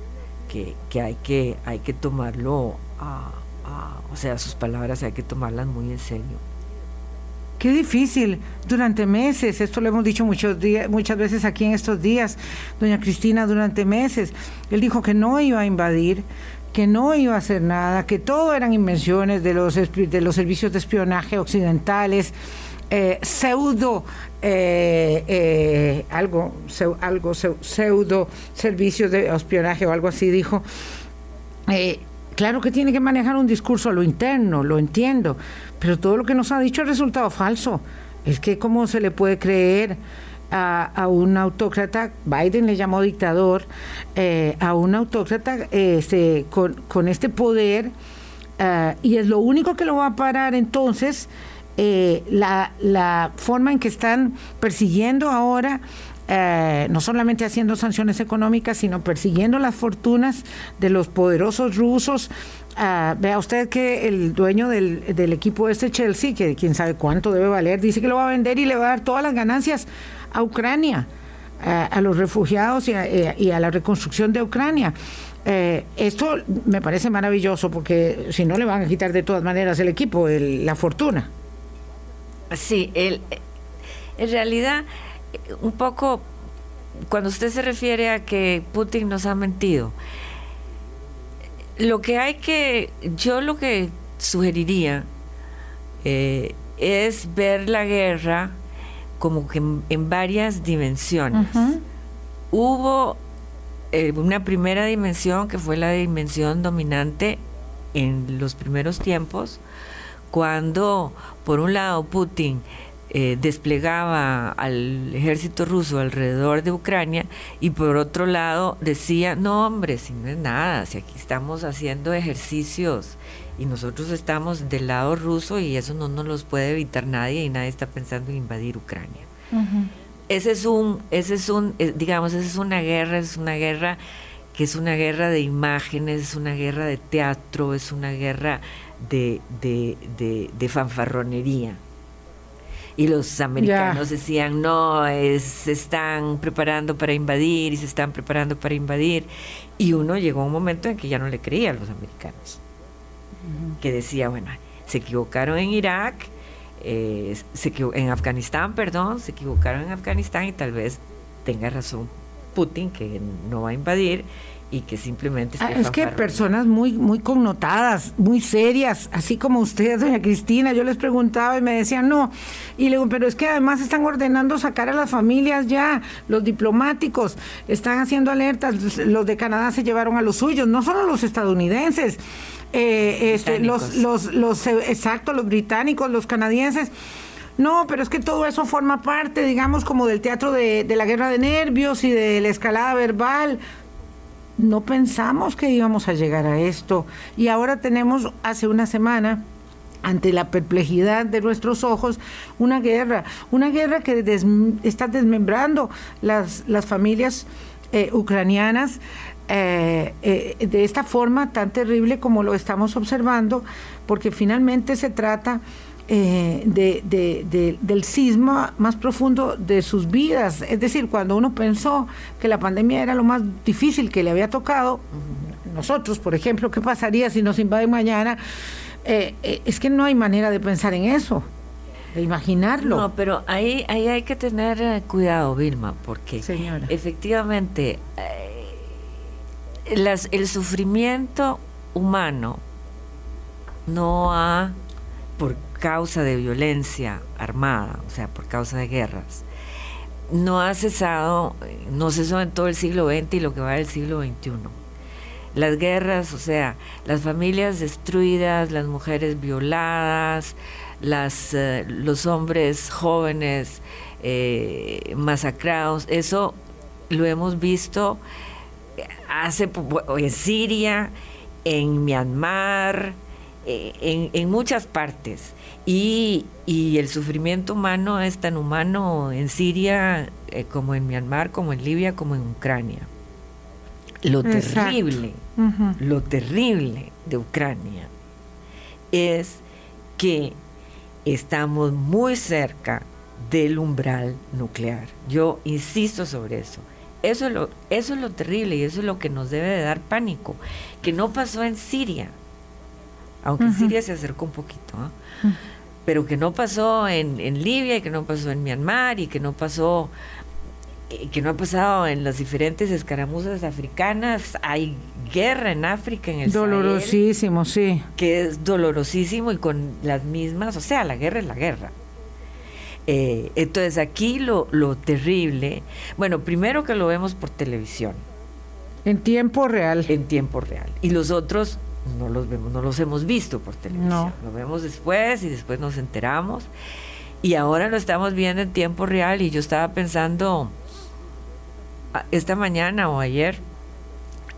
que, que, hay que hay que tomarlo, a, o sea, sus palabras hay que tomarlas muy en serio. Qué difícil durante meses, esto lo hemos dicho muchos días, muchas veces aquí en estos días, doña Cristina, durante meses, él dijo que no iba a invadir, que no iba a hacer nada, que todo eran invenciones de los, de los servicios de espionaje occidentales, eh, pseudo, eh, eh, algo, algo pseudo servicios de espionaje o algo así, dijo. claro que tiene que manejar un discurso a lo interno, lo entiendo, pero todo lo que nos ha dicho ha resultado falso. Es que cómo se le puede creer a, un autócrata, Biden le llamó dictador, eh, a un autócrata este, con, este poder, eh, y es lo único que lo va a parar entonces eh, la, la, forma en que están persiguiendo ahora. no solamente haciendo sanciones económicas, sino persiguiendo las fortunas de los poderosos rusos. vea usted que el dueño del, del equipo este Chelsea, que quién sabe cuánto debe valer, dice que lo va a vender y le va a dar todas las ganancias a Ucrania, a, los refugiados y a, la reconstrucción de Ucrania. Eh, esto me parece maravilloso porque si no le van a quitar de todas maneras el equipo, la fortuna. Sí, el, en realidad, un poco, cuando usted se refiere a que Putin nos ha mentido, lo que hay que, yo lo que sugeriría eh, es ver la guerra como que en, varias dimensiones. Hubo eh, una primera dimensión que fue la dimensión dominante en los primeros tiempos, cuando por un lado Putin eh, desplegaba al ejército ruso alrededor de Ucrania y por otro lado decía, no hombre, si no es nada, si aquí estamos haciendo ejercicios y nosotros estamos del lado ruso y eso no nos los puede evitar nadie y nadie está pensando en invadir Ucrania. Ese es un, ese es un, eh, digamos, esa es una guerra, es una guerra que es una guerra de imágenes, es una guerra de teatro, es una guerra de, de, de fanfarronería. y los americanos decían, no, se están preparando para invadir y se están preparando para invadir. Y uno llegó a un momento en que ya no le creía a los americanos, que decía, bueno, se equivocaron en Irak, eh, se en Afganistán, perdón, se equivocaron en Afganistán y tal vez tenga razón Putin que no va a invadir y que simplemente ah, es que personas muy muy connotadas muy serias así como usted doña Cristina. Yo les preguntaba y me decían no y le digo pero es que además están ordenando sacar a las familias ya los diplomáticos están haciendo alertas los de Canadá se llevaron a los suyos no solo los estadounidenses eh, este, los los los exacto los británicos los canadienses no, pero es que todo eso forma parte, digamos, como del teatro de, de la guerra de nervios y de la escalada verbal no pensamos que íbamos a llegar a esto. Y ahora tenemos, hace una semana, ante la perplejidad de nuestros ojos, una guerra, una guerra que está desmembrando las, las familias eh, ucranianas. Eh, eh, de esta forma tan terrible como lo estamos observando, porque finalmente se trata eh, de, del sismo más profundo de sus vidas. Es decir, cuando uno pensó que la pandemia era lo más difícil que le había tocado, nosotros, por ejemplo, ¿qué pasaría si nos invaden mañana? Es que no hay manera de pensar en eso, de imaginarlo. No, pero ahí, ahí hay que tener cuidado, Vilma, porque efectivamente el sufrimiento humano no ha, por causa de violencia armada, o sea, por causa de guerras, no ha cesado, no cesó en todo el siglo XX y lo que va del siglo XXI. Las guerras, o sea, las familias destruidas, las mujeres violadas, las, eh, los hombres jóvenes eh, masacrados, eso lo hemos visto hace en Siria, en Myanmar, eh, en, en muchas partes. Y, el sufrimiento humano es tan humano en Siria eh, como en Myanmar, como en Libia, como en Ucrania. Lo terrible, lo terrible de Ucrania es que estamos muy cerca del umbral nuclear. Yo insisto sobre eso. Eso es, lo, eso es lo terrible y eso es lo que nos debe de dar pánico, que no pasó en Siria, aunque Siria se acercó un poquito. ¿ah? pero que no pasó en, en, Libia y que no pasó en Myanmar y que no pasó que no ha pasado en las diferentes escaramuzas africanas hay guerra en África en el dolorosísimo sí que es dolorosísimo y con las mismas o sea la guerra es la guerra eh, entonces aquí lo, lo terrible bueno primero que lo vemos por televisión en tiempo real en tiempo real y los otros no los vemos, no los hemos visto por televisión. Lo vemos después y después nos enteramos. Y ahora lo estamos viendo en tiempo real y yo estaba pensando esta mañana o ayer,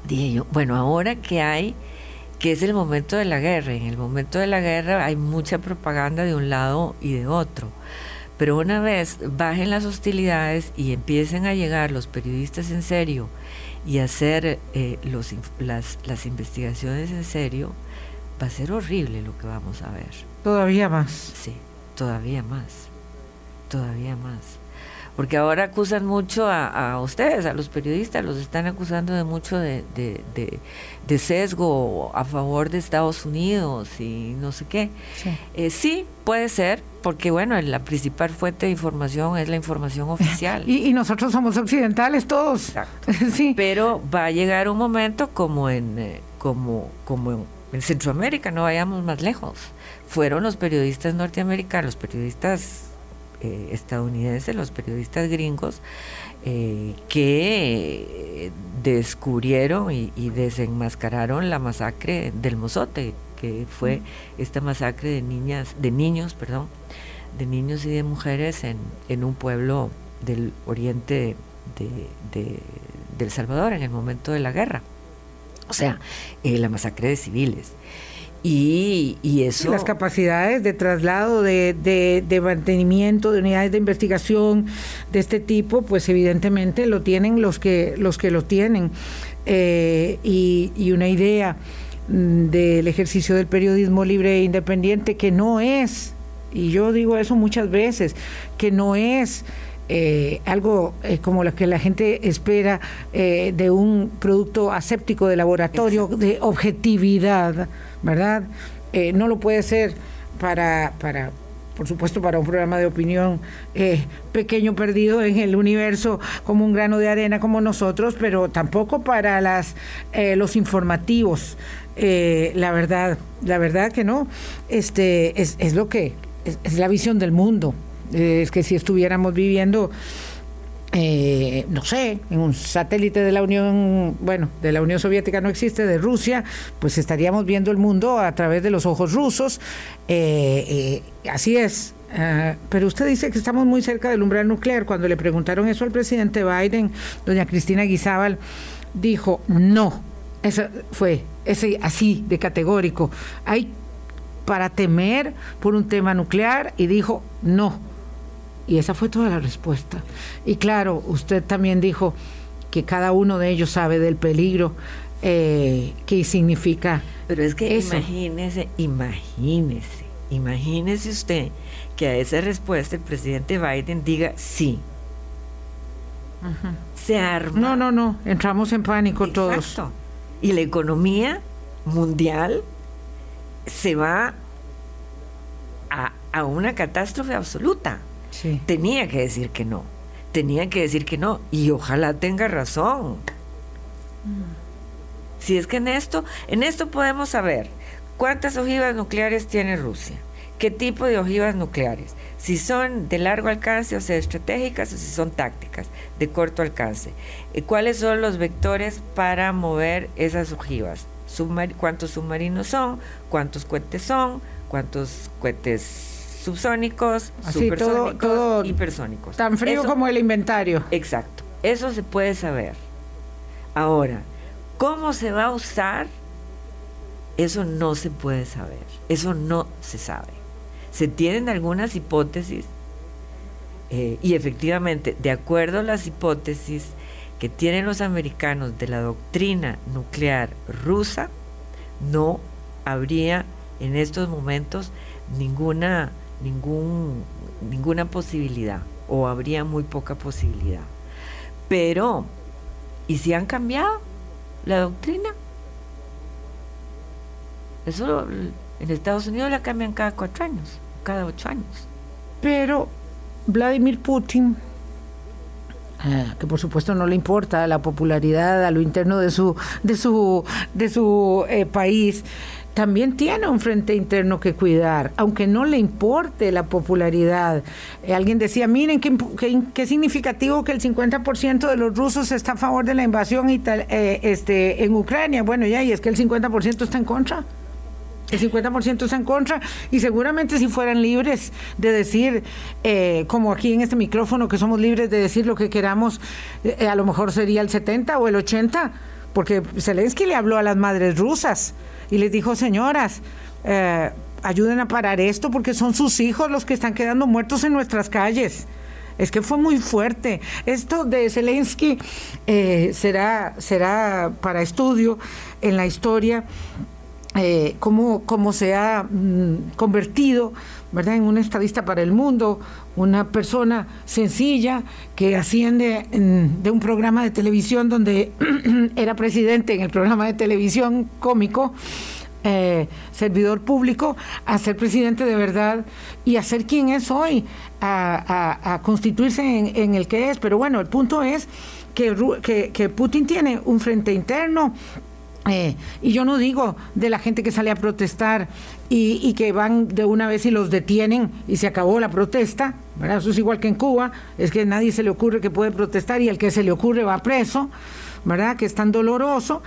dije yo, bueno, ahora que hay, que es el momento de la guerra, en el momento de la guerra hay mucha propaganda de un lado y de otro. Pero una vez bajen las hostilidades y empiecen a llegar los periodistas en serio y hacer eh, los, las, las investigaciones en serio, va a ser horrible lo que vamos a ver. Todavía más. Sí, todavía más. Todavía más porque ahora acusan mucho a, ustedes, a los periodistas, los están acusando de mucho de, de, sesgo a favor de Estados Unidos y no sé qué. Sí. Eh, sí. puede ser, porque bueno, la principal fuente de información es la información oficial. y, nosotros somos occidentales todos. Exacto. sí. Pero va a llegar un momento como en, eh, como, como en Centroamérica, no vayamos más lejos. Fueron los periodistas norteamericanos, los periodistas eh, estadounidenses, los periodistas gringos, eh, que descubrieron y, desenmascararon la masacre del Mozote, que fue esta masacre de niñas, de niños, perdón, de niños y de mujeres en, en un pueblo del oriente de, El Salvador en el momento de la guerra. O sea, eh, la masacre de civiles. Y, eso. Las capacidades de traslado, de, mantenimiento, de unidades de investigación de este tipo, pues evidentemente lo tienen los que, los que lo tienen. Eh, y, una idea mm, del ejercicio del periodismo libre e independiente que no es y yo digo eso muchas veces, que no es eh, algo eh, como lo que la gente espera eh, de un producto aséptico de laboratorio, de objetividad, ¿verdad? no lo puede ser para, para, por supuesto, para un programa de opinión pequeño, perdido en el universo, como un grano de arena como nosotros, pero tampoco para las, los informativos. la verdad, la verdad que no, este es, es lo que es la visión del mundo es que si estuviéramos viviendo eh, no sé, en un satélite de la Unión, bueno, de la Unión Soviética no existe, de Rusia, pues estaríamos viendo el mundo a través de los ojos rusos. Eh, eh, así es. Ah, pero usted dice que estamos muy cerca del umbral nuclear. Cuando le preguntaron eso al presidente Biden, doña Cristina Guizábal dijo no. Eso fue ese así de categórico. Hay para temer por un tema nuclear y dijo no y esa fue toda la respuesta. Y claro, usted también dijo que cada uno de ellos sabe del peligro eh, que significa. Pero es que imagínese, imagínese, imagínese usted que a esa respuesta el presidente Biden diga sí. Se arma. No, no, no, entramos en pánico todos. Y la economía mundial se va a, a una catástrofe absoluta. Tenía que decir que no. Tenía que decir que no. Y ojalá tenga razón. Si es que en esto, en esto podemos saber cuántas ojivas nucleares tiene Rusia, qué tipo de ojivas nucleares, si son de largo alcance o sea estratégicas o si son tácticas de corto alcance, cuáles son los vectores para mover esas ojivas, cuántos submarinos son, cuántos cohetes son, cuántos cohetes subsónicos, supersónicos, hipersónicos. Tan frío como el inventario. Exacto. Eso se puede saber. Ahora, ¿cómo se va a usar? Eso no se puede saber. Eso no se sabe. Se tienen algunas hipótesis eh, y efectivamente, de acuerdo a las hipótesis que tienen los americanos de la doctrina nuclear rusa, no habría en estos momentos ninguna ningún, ninguna posibilidad o habría muy poca posibilidad. Pero, ¿y si han cambiado la doctrina? Eso en Estados Unidos la cambian cada cuatro años, cada ocho años. Pero Vladimir Putin, eh, que por supuesto no le importa la popularidad a lo interno de su, de su, de su eh, país, también tiene un frente interno que cuidar, aunque no le importe la popularidad. Eh, alguien decía, miren qué, qué, significativo que el 50% de los rusos está a favor de la invasión eh, este, en Ucrania. Bueno, ya, y es que el 50% está en contra. El 50% está en contra y seguramente si fueran libres de decir, eh, como aquí en este micrófono, que somos libres de decir lo que queramos, a lo mejor sería el 70 o el 80, porque Zelensky le habló a las madres rusas y les dijo, señoras, eh, ayuden a parar esto porque son sus hijos los que están quedando muertos en nuestras calles. Es que fue muy fuerte. Esto de Zelensky eh, será, será para estudio en la historia. Eh, cómo, cómo, se ha mm, convertido ¿verdad? en un estadista para el mundo, una persona sencilla que asciende de un programa de televisión donde era presidente en el programa de televisión cómico, eh, servidor público, a ser presidente de verdad y a ser quien es hoy, a, constituirse en, el que es. Pero bueno, el punto es que, que Putin tiene un frente interno eh, y yo no digo de la gente que sale a protestar y, que van de una vez y los detienen y se acabó la protesta, ¿verdad? Eso es igual que en Cuba, es que nadie se le ocurre que puede protestar y el que se le ocurre va preso, ¿verdad? Que es tan doloroso.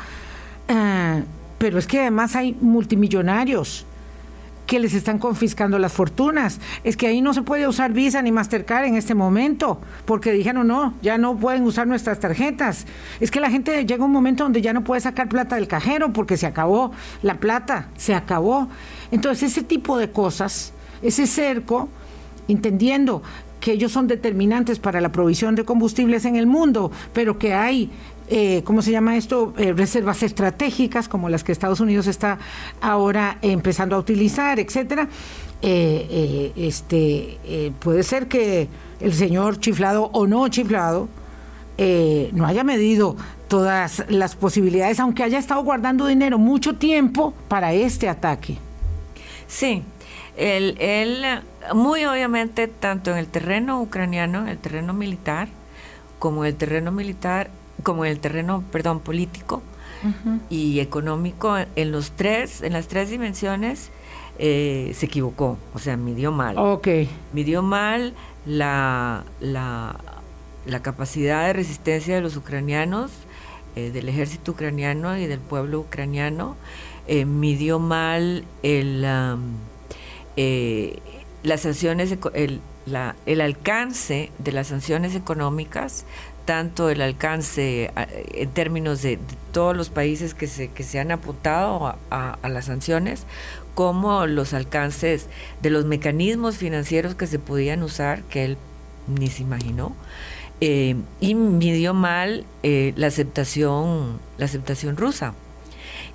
Eh, pero es que además hay multimillonarios que les están confiscando las fortunas. Es que ahí no se puede usar Visa ni Mastercard en este momento, porque dijeron, no, ya no pueden usar nuestras tarjetas. Es que la gente llega un momento donde ya no puede sacar plata del cajero porque se acabó la plata, se acabó. Entonces ese tipo de cosas, ese cerco, entendiendo que ellos son determinantes para la provisión de combustibles en el mundo, pero que hay eh, ¿cómo se llama esto? Eh, reservas estratégicas como las que Estados Unidos está ahora empezando a utilizar, etcétera. eh, este, puede ser que el señor chiflado o no chiflado no haya medido todas las posibilidades, aunque haya estado guardando dinero mucho tiempo para este ataque. Sí, él, él muy obviamente tanto en el terreno ucraniano, en el terreno militar, como en el terreno militar, como en el terreno, perdón, político y económico, en los tres, en las tres dimensiones, eh, se equivocó, o sea, midió mal. Ok. Midió mal la, la, la capacidad de resistencia de los ucranianos, eh, del ejército ucraniano y del pueblo ucraniano, eh, midió mal el, las sanciones, el, el alcance de las sanciones económicas, tanto el alcance en términos de, todos los países que se, que se han apuntado a, las sanciones, como los alcances de los mecanismos financieros que se podían usar, que él ni se imaginó. Eh, y midió mal eh, la aceptación la aceptación rusa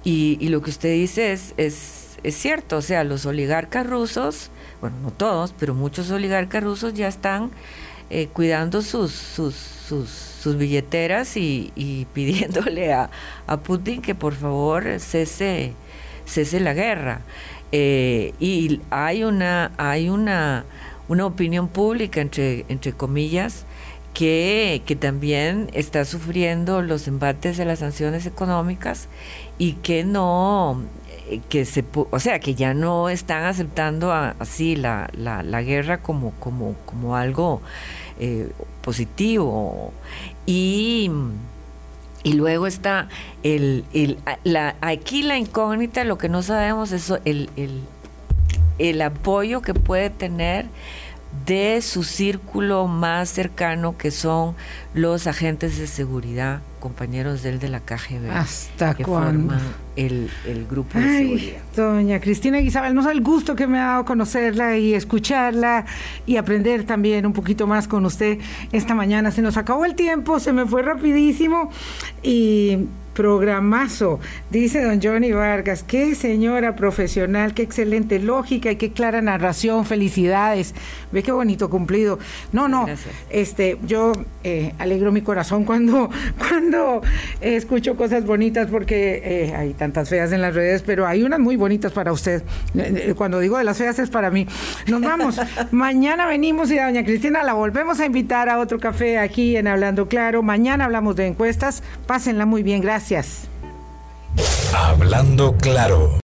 y, y, lo que usted dice es, es, es cierto o sea los oligarcas rusos bueno, no todos, pero muchos oligarcas rusos ya están eh, cuidando sus, sus, sus, billeteras y, pidiéndole a, Putin que por favor cese, cese la guerra. Eh, y hay una, hay una, una opinión pública, entre, entre comillas, que, que, también está sufriendo los embates de las sanciones económicas y que no que se o sea que ya no están aceptando así la, la, guerra como como como algo eh, positivo. Y y luego está el, el la, aquí la incógnita lo que no sabemos es el, el, el apoyo que puede tener de su círculo más cercano, que son los agentes de seguridad, compañeros de él de la KGB, ¿Hasta que forman el, grupo de seguridad. Doña Cristina Isabel, no sé el gusto que me ha dado conocerla y escucharla y aprender también un poquito más con usted esta mañana. Se nos acabó el tiempo, se me fue rapidísimo y programazo, dice don Johnny Vargas. Qué señora profesional, qué excelente lógica y qué clara narración. Felicidades. Ve qué bonito cumplido. No, no, este, yo eh, alegro mi corazón cuando, cuando escucho cosas bonitas porque eh, hay tantas feas en las redes, pero hay unas muy bonitas para usted. Eh, cuando digo de las feas es para mí. Nos vamos. Mañana venimos y a doña Cristina la volvemos a invitar a otro café aquí en Hablando Claro. Mañana hablamos de encuestas. Pásenla muy bien. Hablando claro.